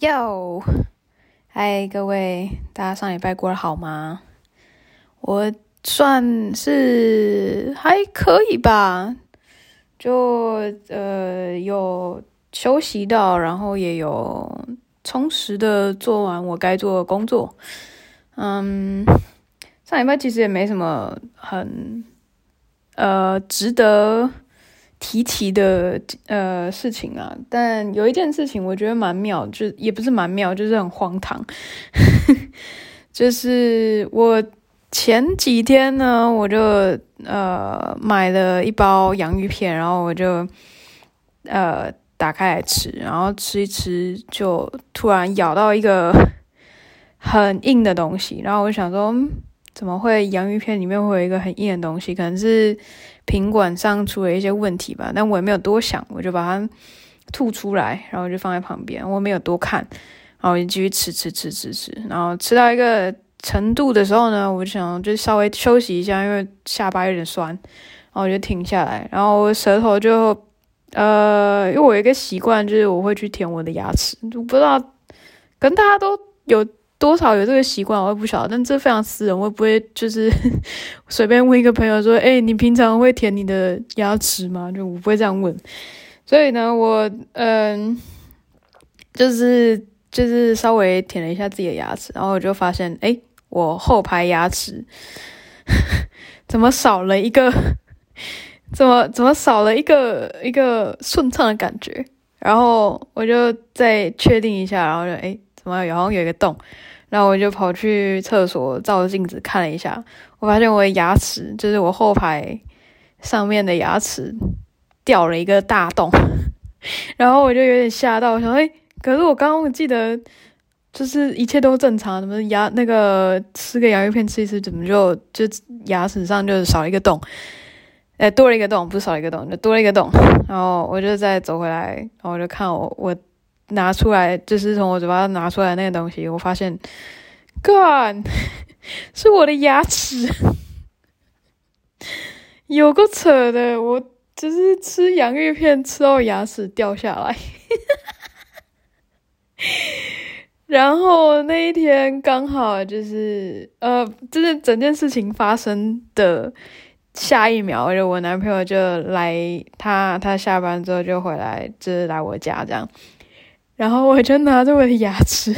哟，嗨，各位，大家上礼拜过得好吗？我算是还可以吧，就呃有休息到，然后也有充实的做完我该做的工作。嗯，上礼拜其实也没什么很呃值得。提起的呃事情啊，但有一件事情我觉得蛮妙，就也不是蛮妙，就是很荒唐。就是我前几天呢，我就呃买了一包洋芋片，然后我就呃打开来吃，然后吃一吃，就突然咬到一个 很硬的东西，然后我想说，怎么会洋芋片里面会有一个很硬的东西？可能是。品管上出了一些问题吧，但我也没有多想，我就把它吐出来，然后就放在旁边，我没有多看，然后我就继续吃吃吃吃吃，然后吃到一个程度的时候呢，我就想就稍微休息一下，因为下巴有点酸，然后我就停下来，然后舌头就呃，因为我有一个习惯，就是我会去舔我的牙齿，我不知道跟大家都有。多少有这个习惯，我也不晓得，但这非常私人，我也不会就是 随便问一个朋友说：“哎、你平常会舔你的牙齿吗？”就我不会这样问。所以呢，我嗯，就是就是稍微舔了一下自己的牙齿，然后我就发现，哎、我后排牙齿 怎么少了一个？怎么怎么少了一个一个顺畅的感觉？然后我就再确定一下，然后就哎。怎么好像有一个洞，然后我就跑去厕所照镜子看了一下，我发现我的牙齿就是我后排上面的牙齿掉了一个大洞，然后我就有点吓到，我想哎，可是我刚刚我记得就是一切都正常，怎么牙那个吃个洋芋片吃一吃，怎么就就牙齿上就少一个洞，哎，多了一个洞，不是少一个洞，就多了一个洞，然后我就再走回来，然后我就看我我。拿出来，就是从我嘴巴拿出来那个东西，我发现，God，是我的牙齿，有够扯的，我就是吃洋芋片吃到牙齿掉下来，然后那一天刚好就是呃，就是整件事情发生的下一秒，就我男朋友就来，他他下班之后就回来，就是来我家这样。然后我就拿着我的牙齿，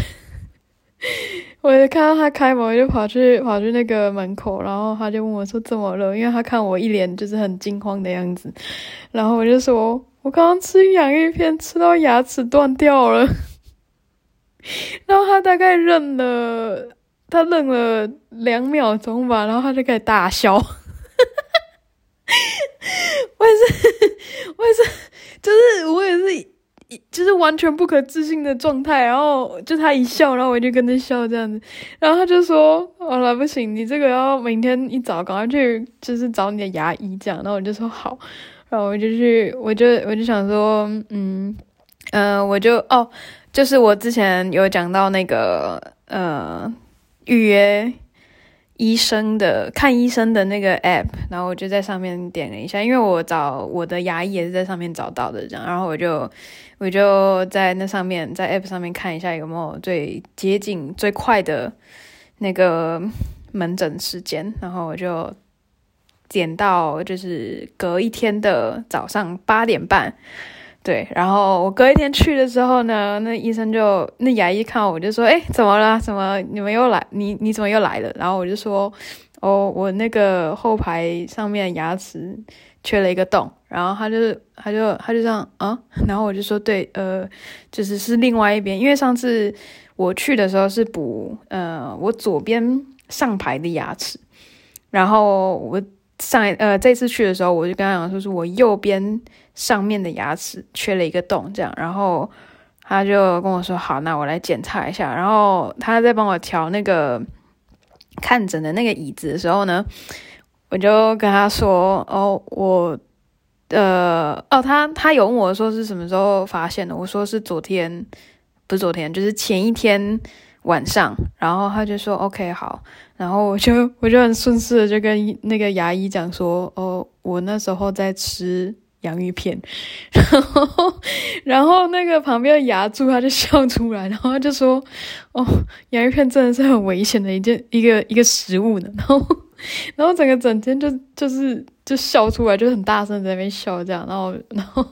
我就看到他开门，我就跑去跑去那个门口，然后他就问我说怎么了？因为他看我一脸就是很惊慌的样子，然后我就说我刚刚吃洋芋片吃到牙齿断掉了，然后他大概愣了，他愣了两秒钟吧，然后他就开始大笑，我也是，我也是，就是我也是。就是完全不可置信的状态，然后就他一笑，然后我就跟着笑这样子，然后他就说：“好了，不行，你这个要明天一早赶快去，就是找你的牙医这样。”然后我就说好，然后我就去，我就我就想说，嗯嗯、呃，我就哦，就是我之前有讲到那个呃预约。医生的看医生的那个 app，然后我就在上面点了一下，因为我找我的牙医也是在上面找到的，这样，然后我就我就在那上面在 app 上面看一下有没有最接近最快的那个门诊时间，然后我就点到就是隔一天的早上八点半。对，然后我隔一天去的时候呢，那医生就那牙医看我就说：“哎，怎么了？怎么你们又来？你你怎么又来了？”然后我就说：“哦，我那个后排上面牙齿缺了一个洞。”然后他就他就他就这样啊，然后我就说：“对，呃，就是是另外一边，因为上次我去的时候是补呃我左边上排的牙齿，然后我。”上呃，这次去的时候，我就跟他讲说，是我右边上面的牙齿缺了一个洞，这样，然后他就跟我说，好，那我来检查一下。然后他在帮我调那个看诊的那个椅子的时候呢，我就跟他说，哦，我呃，哦，他他有问我说是什么时候发现的，我说是昨天，不是昨天，就是前一天。晚上，然后他就说 OK 好，然后我就我就很顺势的就跟那个牙医讲说，哦，我那时候在吃洋芋片，然后然后那个旁边的牙柱他就笑出来，然后他就说：“哦，洋芋片真的是很危险的一件一个一个食物呢。”然后然后整个整天就就是就笑出来，就很大声在那边笑这样，然后然后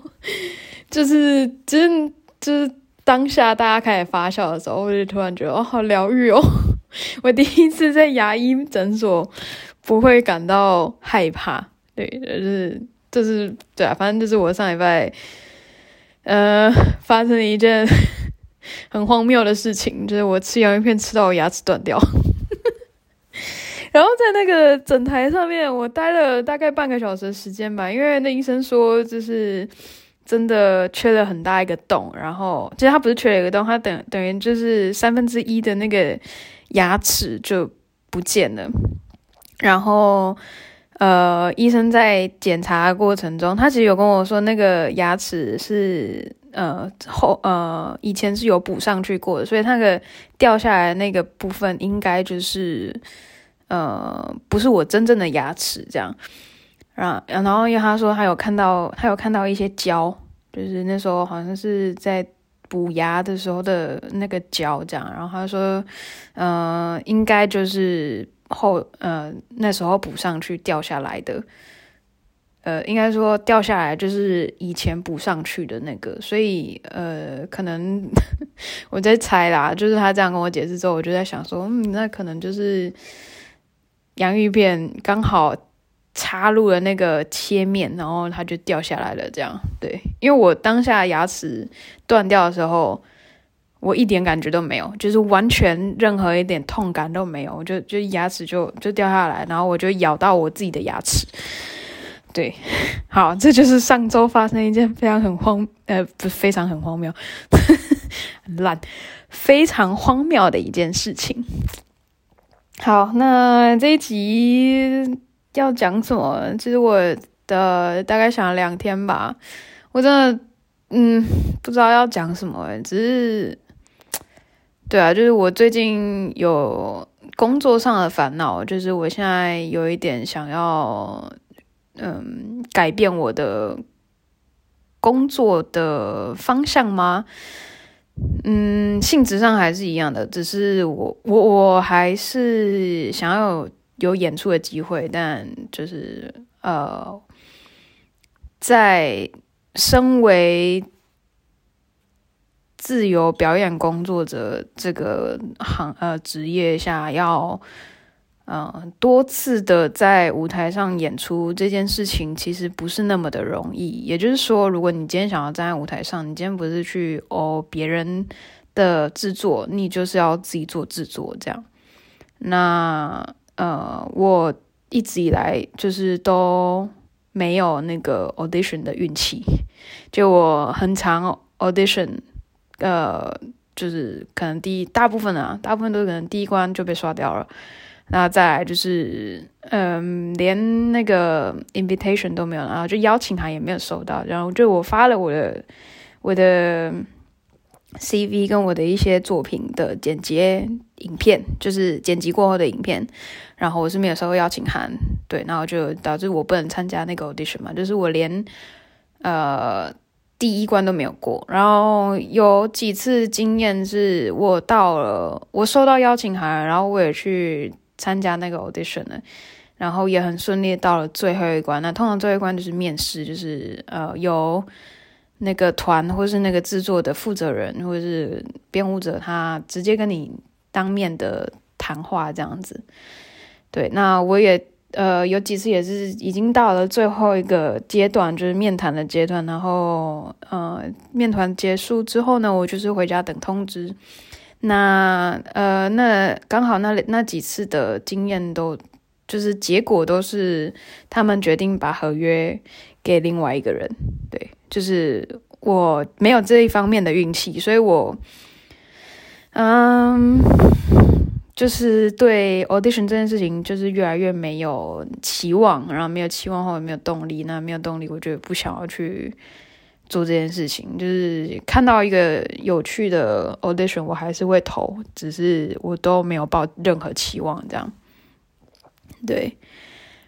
就是就是就是当下大家开始发笑的时候，我就突然觉得哦，好疗愈哦！我第一次在牙医诊所不会感到害怕，对，就是就是对啊，反正就是我上礼拜呃发生了一件 很荒谬的事情，就是我吃洋芋片吃到我牙齿断掉。然后在那个诊台上面，我待了大概半个小时的时间吧，因为那医生说就是真的缺了很大一个洞，然后其实它不是缺了一个洞，它等等于就是三分之一的那个牙齿就不见了。然后呃，医生在检查过程中，他其实有跟我说，那个牙齿是呃后呃以前是有补上去过的，所以那个掉下来那个部分应该就是。呃，不是我真正的牙齿这样，啊，然后因为他说他有看到，他有看到一些胶，就是那时候好像是在补牙的时候的那个胶这样，然后他说，呃，应该就是后呃那时候补上去掉下来的，呃，应该说掉下来就是以前补上去的那个，所以呃，可能 我在猜啦，就是他这样跟我解释之后，我就在想说，嗯，那可能就是。洋芋片刚好插入了那个切面，然后它就掉下来了。这样对，因为我当下牙齿断掉的时候，我一点感觉都没有，就是完全任何一点痛感都没有，我就就牙齿就就掉下来，然后我就咬到我自己的牙齿。对，好，这就是上周发生一件非常很荒呃不非常很荒谬，很 烂，非常荒谬的一件事情。好，那这一集要讲什么？其实我的大概想了两天吧，我真的嗯不知道要讲什么，只是对啊，就是我最近有工作上的烦恼，就是我现在有一点想要嗯改变我的工作的方向吗？嗯，性质上还是一样的，只是我我我还是想要，有演出的机会，但就是呃，在身为自由表演工作者这个行呃职业下要。嗯、多次的在舞台上演出这件事情其实不是那么的容易。也就是说，如果你今天想要站在舞台上，你今天不是去哦别人的制作，你就是要自己做制作这样。那呃，我一直以来就是都没有那个 audition 的运气，就我很常 audition，呃，就是可能第一大部分啊，大部分都可能第一关就被刷掉了。那再来就是，嗯，连那个 invitation 都没有，然后就邀请函也没有收到，然后就我发了我的我的 CV 跟我的一些作品的剪辑影片，就是剪辑过后的影片，然后我是没有收到邀请函，对，然后就导致我不能参加那个 audition 嘛，就是我连呃第一关都没有过，然后有几次经验是我到了，我收到邀请函，然后我也去。参加那个 audition 呢，然后也很顺利到了最后一关。那通常最后一关就是面试，就是呃由那个团或是那个制作的负责人或者是编舞者，他直接跟你当面的谈话这样子。对，那我也呃有几次也是已经到了最后一个阶段，就是面谈的阶段。然后呃面谈结束之后呢，我就是回家等通知。那呃，那刚好那那几次的经验都就是结果都是他们决定把合约给另外一个人，对，就是我没有这一方面的运气，所以我嗯，就是对 audition 这件事情就是越来越没有期望，然后没有期望后也没有动力，那没有动力，我就不想要去。做这件事情，就是看到一个有趣的 audition，我还是会投，只是我都没有抱任何期望，这样。对，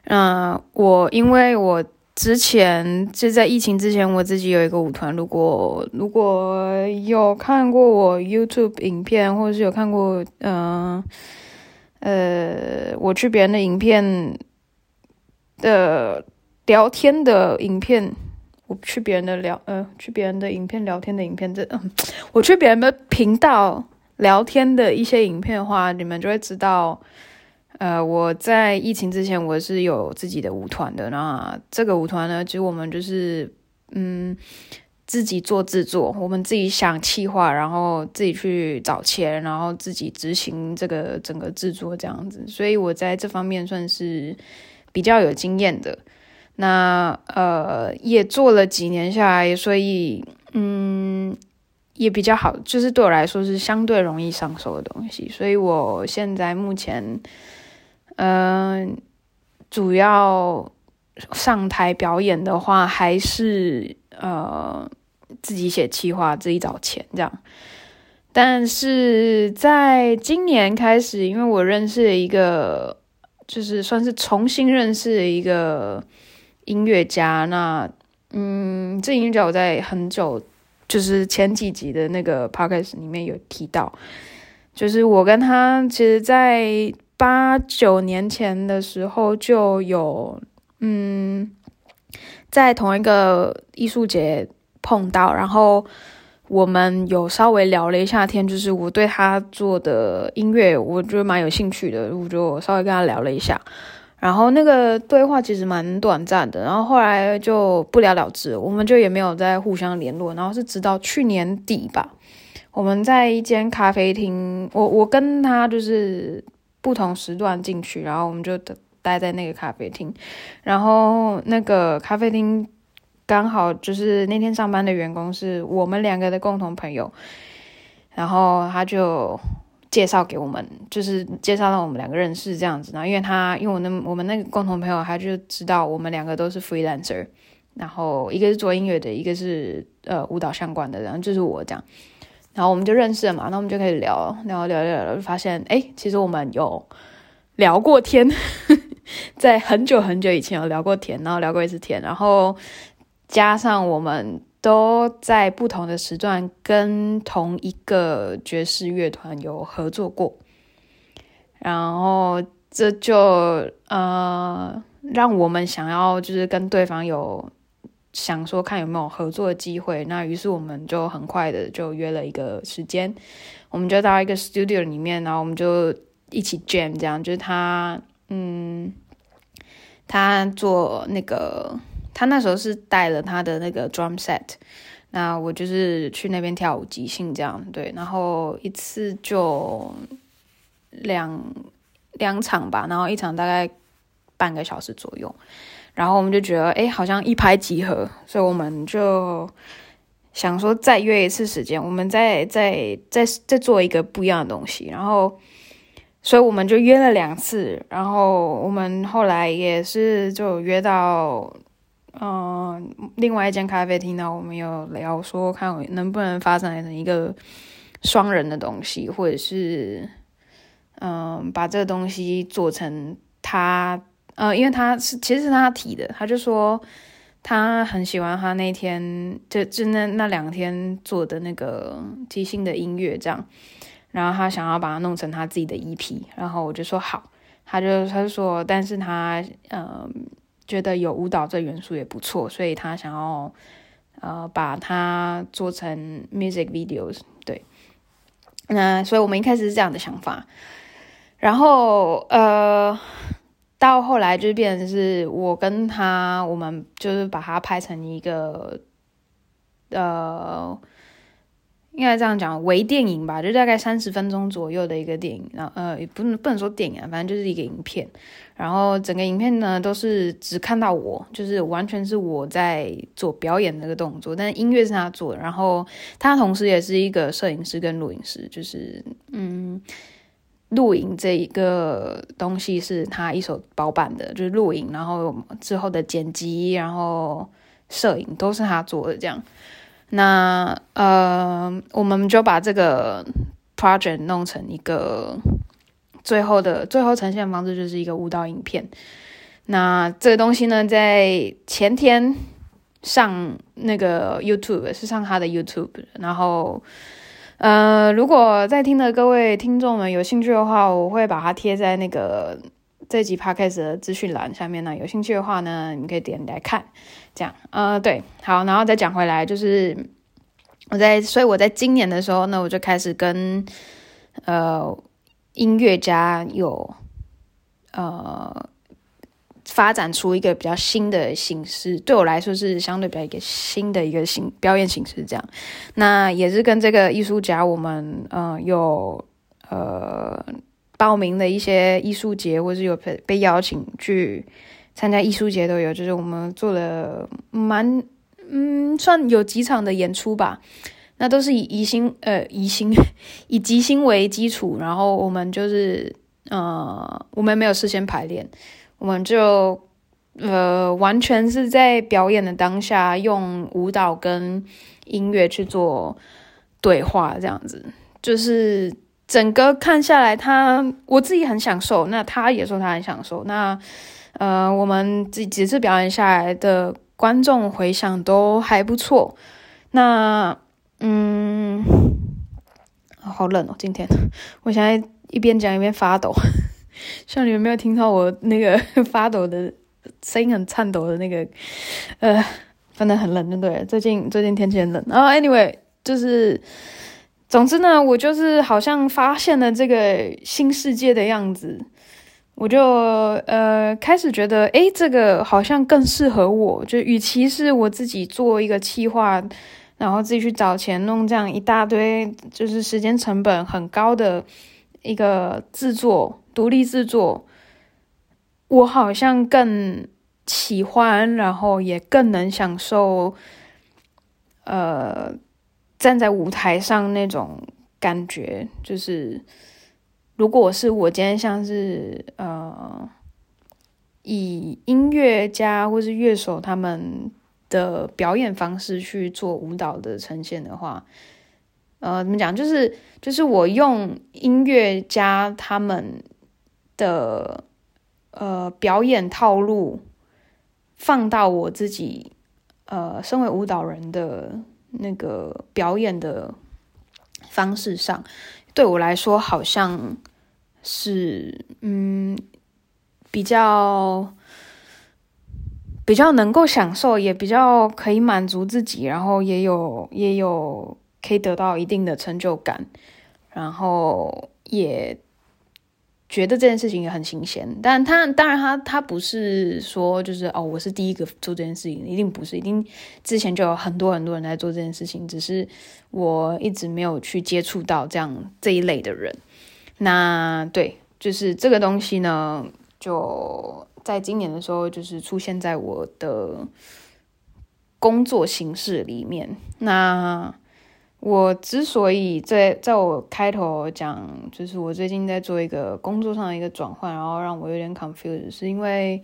嗯、我因为我之前就在疫情之前，我自己有一个舞团。如果如果有看过我 YouTube 影片，或者是有看过嗯呃，我去别人的影片的聊天的影片，我去别人的聊呃去别人的影片聊天的影片，这嗯我去别人的频道聊天的一些影片的话，你们就会知道。呃，我在疫情之前，我是有自己的舞团的。那这个舞团呢，其实我们就是嗯，自己做制作，我们自己想企划，然后自己去找钱，然后自己执行这个整个制作这样子。所以我在这方面算是比较有经验的。那呃，也做了几年下来，所以嗯，也比较好，就是对我来说是相对容易上手的东西。所以我现在目前。嗯，主要上台表演的话，还是呃自己写企划，自己找钱这样。但是在今年开始，因为我认识了一个，就是算是重新认识了一个音乐家。那嗯，这音乐家我在很久，就是前几集的那个 podcast 里面有提到，就是我跟他其实，在。八九年前的时候就有，嗯，在同一个艺术节碰到，然后我们有稍微聊了一下天，就是我对他做的音乐，我觉得蛮有兴趣的，我就稍微跟他聊了一下，然后那个对话其实蛮短暂的，然后后来就不了了之，我们就也没有再互相联络，然后是直到去年底吧，我们在一间咖啡厅，我我跟他就是。不同时段进去，然后我们就待在那个咖啡厅，然后那个咖啡厅刚好就是那天上班的员工是我们两个的共同朋友，然后他就介绍给我们，就是介绍让我们两个认识这样子。然后因为他因为我那我们那个共同朋友他就知道我们两个都是 freelancer，然后一个是做音乐的，一个是呃舞蹈相关的，然后就是我这样。然后我们就认识了嘛，那我们就可以聊聊聊聊聊，就发现哎，其实我们有聊过天，在很久很久以前有聊过天，然后聊过一次天，然后加上我们都在不同的时段跟同一个爵士乐团有合作过，然后这就呃让我们想要就是跟对方有。想说看有没有合作的机会，那于是我们就很快的就约了一个时间，我们就到一个 studio 里面，然后我们就一起 jam，这样就是他，嗯，他做那个，他那时候是带了他的那个 drum set，那我就是去那边跳舞即兴这样，对，然后一次就两两场吧，然后一场大概半个小时左右。然后我们就觉得，哎，好像一拍即合，所以我们就想说再约一次时间，我们再再再再做一个不一样的东西。然后，所以我们就约了两次。然后我们后来也是就约到，嗯、另外一间咖啡厅呢，我们有聊说看能不能发展成一个双人的东西，或者是，嗯、把这个东西做成他。呃，因为他是其实是他提的，他就说他很喜欢他那天就就那那两天做的那个即兴的音乐这样，然后他想要把它弄成他自己的 EP，然后我就说好，他就他就说，但是他呃觉得有舞蹈这元素也不错，所以他想要呃把它做成 music videos，对，那所以我们一开始是这样的想法，然后呃。到后来就变成是我跟他，我们就是把它拍成一个，呃，应该这样讲，微电影吧，就大概三十分钟左右的一个电影，然后呃，也不能不能说电影啊，反正就是一个影片。然后整个影片呢都是只看到我，就是完全是我在做表演那个动作，但音乐是他做的。然后他同时也是一个摄影师跟录影师，就是嗯。录影这一个东西是他一手包办的，就是录影，然后之后的剪辑，然后摄影都是他做的。这样，那呃，我们就把这个 project 弄成一个最后的最后呈现方式，就是一个舞蹈影片。那这个东西呢，在前天上那个 YouTube 是上他的 YouTube，然后呃，如果在听的各位听众们有兴趣的话，我会把它贴在那个这集 Podcast 的资讯栏下面呢。有兴趣的话呢，你可以点来看。这样，呃，对，好，然后再讲回来，就是我在，所以我在今年的时候呢，我就开始跟呃音乐家有呃。发展出一个比较新的形式，对我来说是相对比较一个新的一个形表演形式。这样，那也是跟这个艺术家，我们呃有呃报名的一些艺术节，或是有被被邀请去参加艺术节都有。就是我们做了蛮嗯，算有几场的演出吧。那都是以即兴呃即兴以即兴为基础，然后我们就是呃我们没有事先排练。我们就呃，完全是在表演的当下，用舞蹈跟音乐去做对话，这样子，就是整个看下来他，我自己很享受，那他也说他很享受，那呃，我们几几次表演下来的观众回响都还不错，那嗯，好冷哦，今天。我现在一边讲一边发抖。像你们没有听到我那个 发抖的声音，很颤抖的那个，呃，真的很冷，对，最近最近天气很冷。然后，anyway，就是，总之呢，我就是好像发现了这个新世界的样子，我就呃开始觉得，诶，这个好像更适合我。就与其是我自己做一个企划，然后自己去找钱弄这样一大堆，就是时间成本很高的一个制作。独立制作，我好像更喜欢，然后也更能享受，呃，站在舞台上那种感觉。就是，如果是我今天像是呃，以音乐家或是乐手他们的表演方式去做舞蹈的呈现的话，呃，怎么讲？就是，就是我用音乐家他们。的呃表演套路放到我自己呃身为舞蹈人的那个表演的方式上，对我来说好像是嗯比较比较能够享受，也比较可以满足自己，然后也有也有可以得到一定的成就感，然后也。觉得这件事情也很新鲜，但他当然他他不是说就是哦，我是第一个做这件事情，一定不是，一定之前就有很多很多人在做这件事情，只是我一直没有去接触到这样这一类的人。那对，就是这个东西呢，就在今年的时候，就是出现在我的工作形式里面。那。我之所以在在我开头讲，就是我最近在做一个工作上的一个转换，然后让我有点 confused，是因为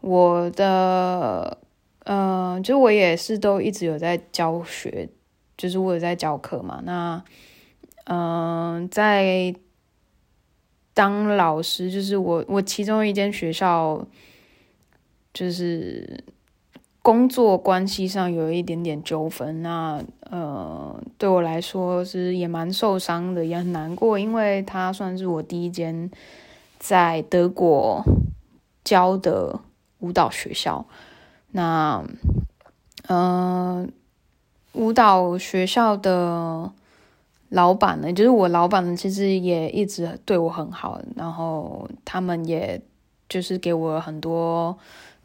我的，嗯、呃，就我也是都一直有在教学，就是我有在教课嘛。那，嗯、在当老师，就是我我其中一间学校，就是。工作关系上有一点点纠纷，那呃，对我来说是也蛮受伤的，也很难过，因为他算是我第一间在德国教的舞蹈学校。那呃，舞蹈学校的老板呢，就是我老板呢，其实也一直对我很好，然后他们也就是给我很多。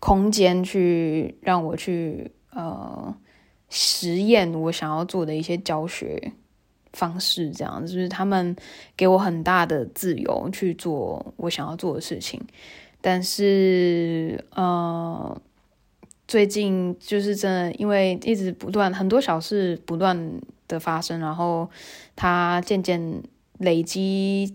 空间去让我去呃实验我想要做的一些教学方式，这样就是他们给我很大的自由去做我想要做的事情。但是呃，最近就是真的，因为一直不断很多小事不断的发生，然后它渐渐累积，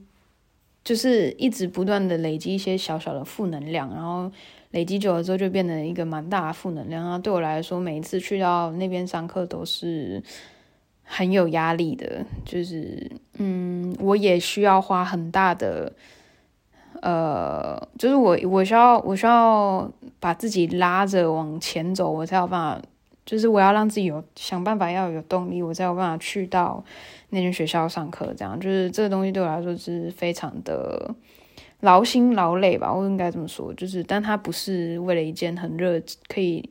就是一直不断的累积一些小小的负能量，然后。累积久了之后，就变成一个蛮大的负能量。然后对我来说，每一次去到那边上课都是很有压力的。就是，嗯，我也需要花很大的，呃，就是我我需要我需要把自己拉着往前走，我才有办法。就是我要让自己有想办法要有动力，我才有办法去到那间学校上课。这样就是这个东西对我来说是非常的劳心劳累吧，我应该这么说。就是，但他不是为了一件很热可以，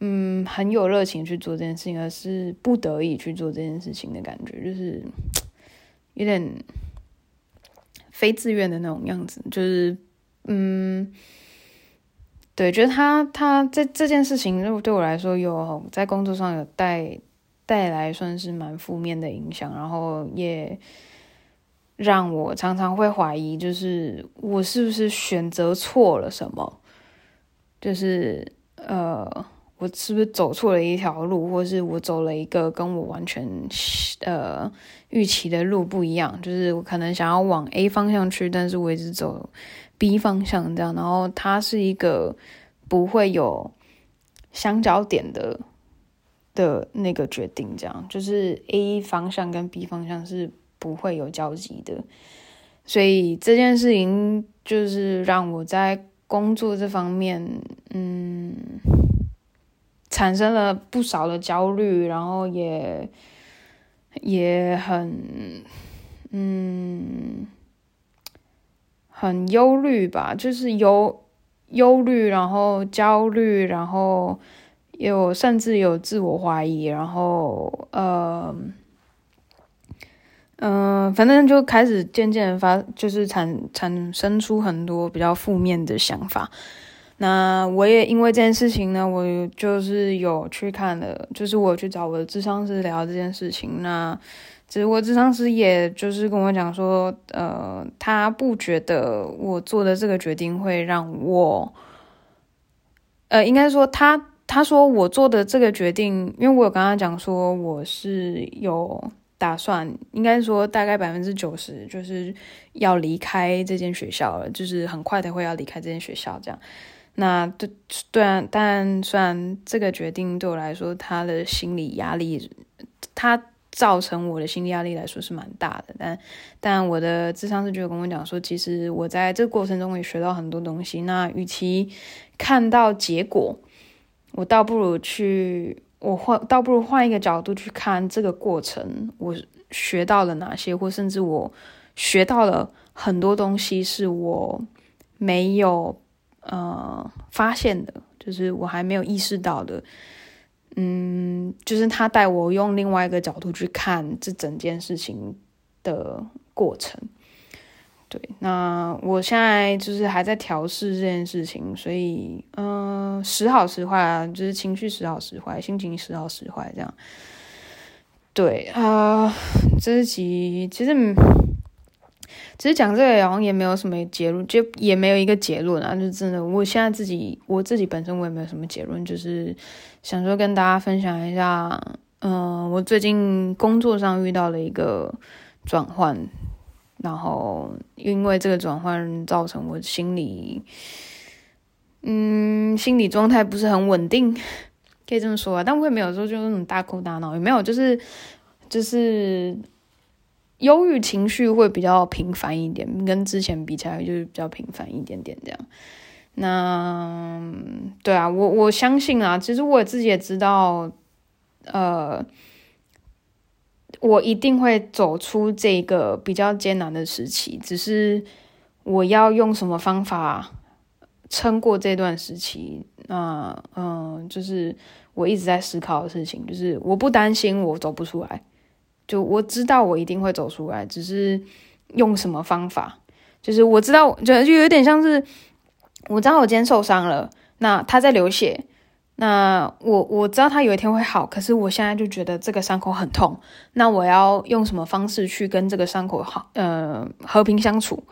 嗯，很有热情去做这件事情，而是不得已去做这件事情的感觉，就是 有点非自愿的那种样子。就是，嗯。对，觉得他他这这件事情，就对我来说有在工作上有带带来算是蛮负面的影响，然后也让我常常会怀疑，就是我是不是选择错了什么？就是呃，我是不是走错了一条路，或是我走了一个跟我完全呃预期的路不一样？就是我可能想要往 A 方向去，但是我一直走 B 方向这样，然后它是一个不会有相交点的的那个决定，这样就是 A 方向跟 B 方向是不会有交集的，所以这件事情就是让我在工作这方面，嗯，产生了不少的焦虑，然后也也很，嗯。很忧虑吧，就是忧忧虑，然后焦虑，然后有甚至有自我怀疑，然后嗯、嗯，反正就开始渐渐发，就是产产生出很多比较负面的想法。那我也因为这件事情呢，我就是有去看了，就是我去找我的智商师聊这件事情。那只是我智商师也就是跟我讲说，呃，他不觉得我做的这个决定会让我，呃，应该说他他说我做的这个决定，因为我有跟他讲说我是有打算，应该说大概百分之九十就是要离开这间学校了，就是很快的会要离开这间学校这样。那对对啊，但虽然这个决定对我来说，他的心理压力，他。造成我的心理压力来说是蛮大的，但但我的智商师就跟我讲说，其实我在这个过程中也学到很多东西。那与其看到结果，我倒不如去我换，倒不如换一个角度去看这个过程，我学到了哪些，或甚至我学到了很多东西是我没有呃发现的，就是我还没有意识到的。嗯，就是他带我用另外一个角度去看这整件事情的过程。对，那我现在就是还在调试这件事情，所以嗯、时好时坏啊，就是情绪时好时坏，心情时好时坏这样。对啊、呃，这集其实。其实讲这个好像也没有什么结论，就也没有一个结论啊，就真的，我现在自己我自己本身我也没有什么结论，就是想说跟大家分享一下，嗯、我最近工作上遇到了一个转换，然后因为这个转换造成我心理，嗯，心理状态不是很稳定，可以这么说啊，但我也没有说就那种大哭大闹，也没有，就是就是。忧郁情绪会比较频繁一点，跟之前比起来就是比较频繁一点点这样。那对啊，我我相信啊，其实我自己也知道，呃，我一定会走出这个比较艰难的时期，只是我要用什么方法撑过这段时期。那嗯、就是我一直在思考的事情，就是我不担心我走不出来。就我知道我一定会走出来，只是用什么方法？就是我知道，就就有点像是我知道我今天受伤了，那他在流血，那我我知道他有一天会好，可是我现在就觉得这个伤口很痛，那我要用什么方式去跟这个伤口好呃和平相处？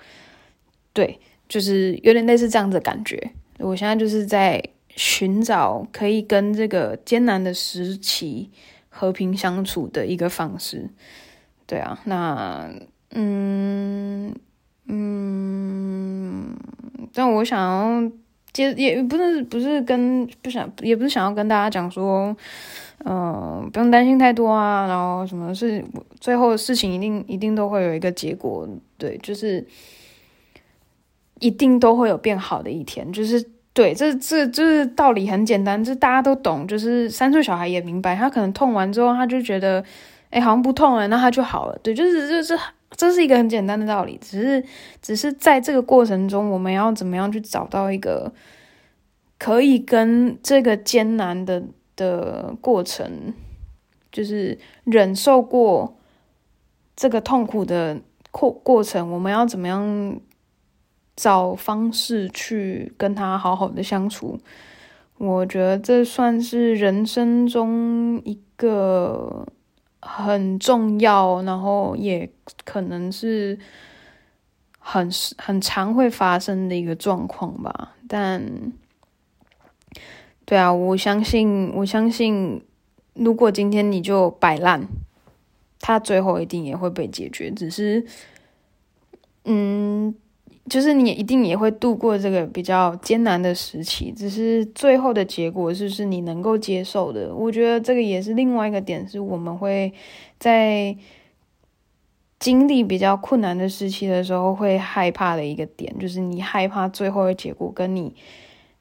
对，就是有点类似这样子的感觉。我现在就是在寻找可以跟这个艰难的时期。和平相处的一个方式，对啊，那嗯嗯，但我想要接，也不是不是跟不想，也不是想要跟大家讲说，嗯、不用担心太多啊，然后什么事，最后事情一定一定都会有一个结果，对，就是一定都会有变好的一天，就是对，这这就是道理很简单，这大家都懂，就是三岁小孩也明白，他可能痛完之后，他就觉得，哎，好像不痛了，那他就好了。对，就是就是这是一个很简单的道理，只是只是在这个过程中，我们要怎么样去找到一个可以跟这个艰难的的过程，就是忍受过这个痛苦的过过程，我们要怎么样？找方式去跟他好好的相处，我觉得这算是人生中一个很重要，然后也可能是很很常会发生的一个状况吧。但，对啊，我相信，我相信，如果今天你就摆烂，他最后一定也会被解决。只是，嗯。就是你一定也会度过这个比较艰难的时期，只是最后的结果是不是你能够接受的？我觉得这个也是另外一个点，是我们会在经历比较困难的时期的时候会害怕的一个点，就是你害怕最后的结果跟你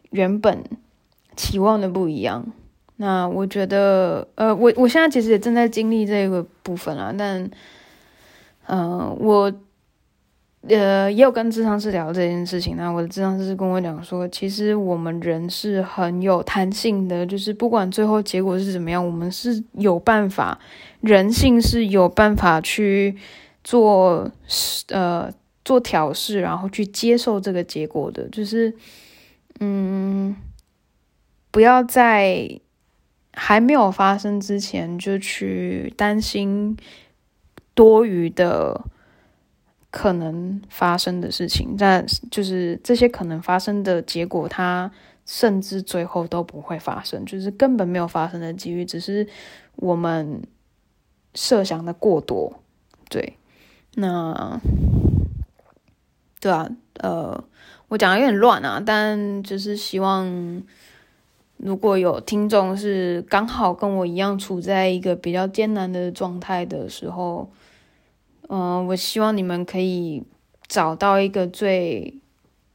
原本期望的不一样。那我觉得，呃，我我现在其实也正在经历这个部分啊，但，嗯、我。呃，也有跟咨商师聊这件事情。那我的咨商师跟我讲说，其实我们人是很有弹性的，就是不管最后结果是怎么样，我们是有办法，人性是有办法去做呃做调试，然后去接受这个结果的。就是嗯，不要在还没有发生之前就去担心多余的。可能发生的事情，但就是这些可能发生的结果，它甚至最后都不会发生，就是根本没有发生的几率，只是我们设想的过多。对，那对啊，呃，我讲的有点乱啊，但就是希望如果有听众是刚好跟我一样处在一个比较艰难的状态的时候。嗯、我希望你们可以找到一个最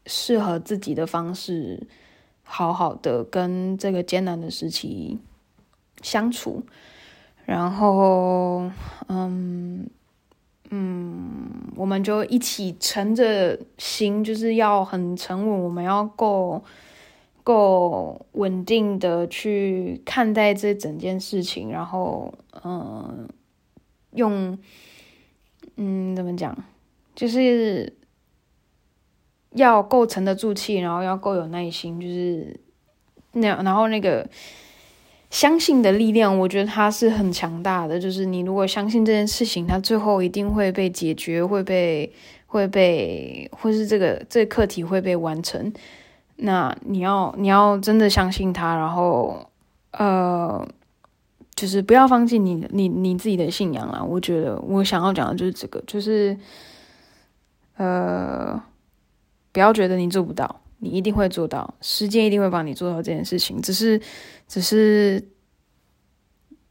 适合自己的方式，好好的跟这个艰难的时期相处。然后，嗯嗯，我们就一起沉着心，就是要很沉稳，我们要够够稳定的去看待这整件事情。然后，嗯，用。嗯，怎么讲？就是要够沉得住气，然后要够有耐心，就是那。然后那个相信的力量，我觉得它是很强大的。就是你如果相信这件事情，它最后一定会被解决，会被会被，或是这个这个课题会被完成。那你要你要真的相信它，然后呃。就是不要放弃你你你自己的信仰啦。我觉得我想要讲的就是这个，就是呃，不要觉得你做不到，你一定会做到，时间一定会帮你做到这件事情。只是只是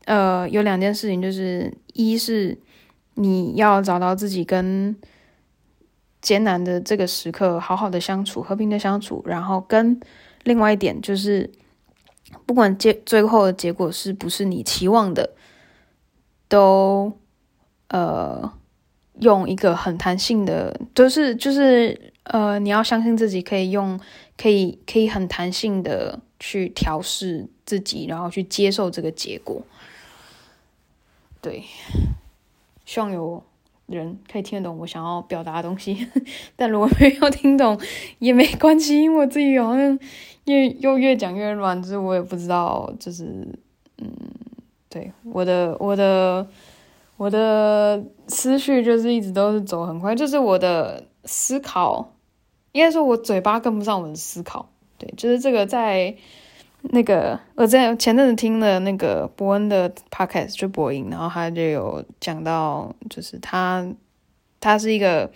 呃，有两件事情，就是一是你要找到自己跟艰难的这个时刻好好的相处，和平的相处，然后跟另外一点就是。不管结最后的结果是不是你期望的，都呃用一个很弹性的，就是就是呃你要相信自己可以用可以可以很弹性的去调试自己，然后去接受这个结果。对，希望有人可以听得懂我想要表达的东西，但如果没有听懂也没关系，因为我自己好像。越又越讲越乱，就是我也不知道，就是嗯，对，我的我的我的思绪就是一直都是走很快，就是我的思考，应该说我嘴巴跟不上我的思考，对，就是这个在那个我在前阵子听了那个伯恩的 podcast 就播音，然后他就有讲到，就是他他是一个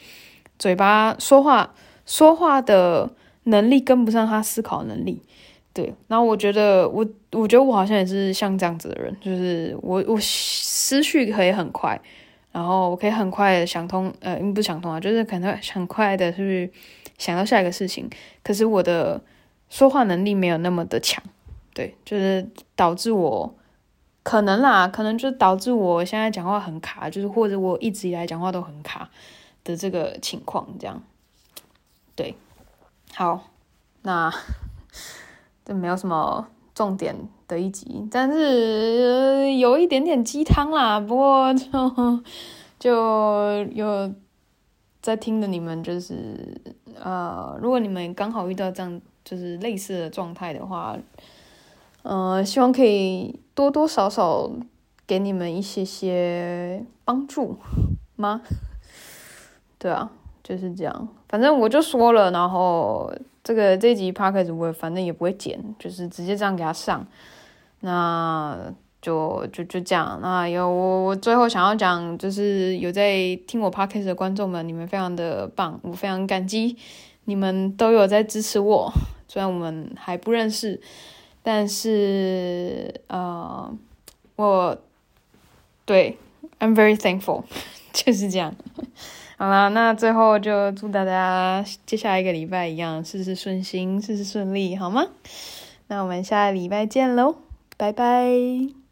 嘴巴说话说话的。能力跟不上他思考能力，对。然后我觉得我，我觉得我好像也是像这样子的人，就是我我思绪可以很快，然后我可以很快的想通，呃，不是想通啊，就是可能很快的去想到下一个事情。可是我的说话能力没有那么的强，对，就是导致我可能啦，可能就导致我现在讲话很卡，就是或者我一直以来讲话都很卡的这个情况，这样，对，好，那 这没有什么重点的一集，但是、呃、有一点点鸡汤啦，不过就 就有在听的你们就是呃，如果你们刚好遇到这样。就是类似的状态的话，呃，希望可以多多少少给你们一些些帮助吗？对啊，就是这样。反正我就说了，然后这个这集 podcast 我反正也不会剪，就是直接这样给他上。那就就就这样。那有我我最后想要讲，就是有在听我 podcast 的观众们，你们非常的棒，我非常感激。你们都有在支持我，虽然我们还不认识，但是呃，我对，I'm very thankful，就是这样。好啦，那最后就祝大家接下来一个礼拜一样，事事顺心，事事顺利，好吗？那我们下个礼拜见喽，拜拜。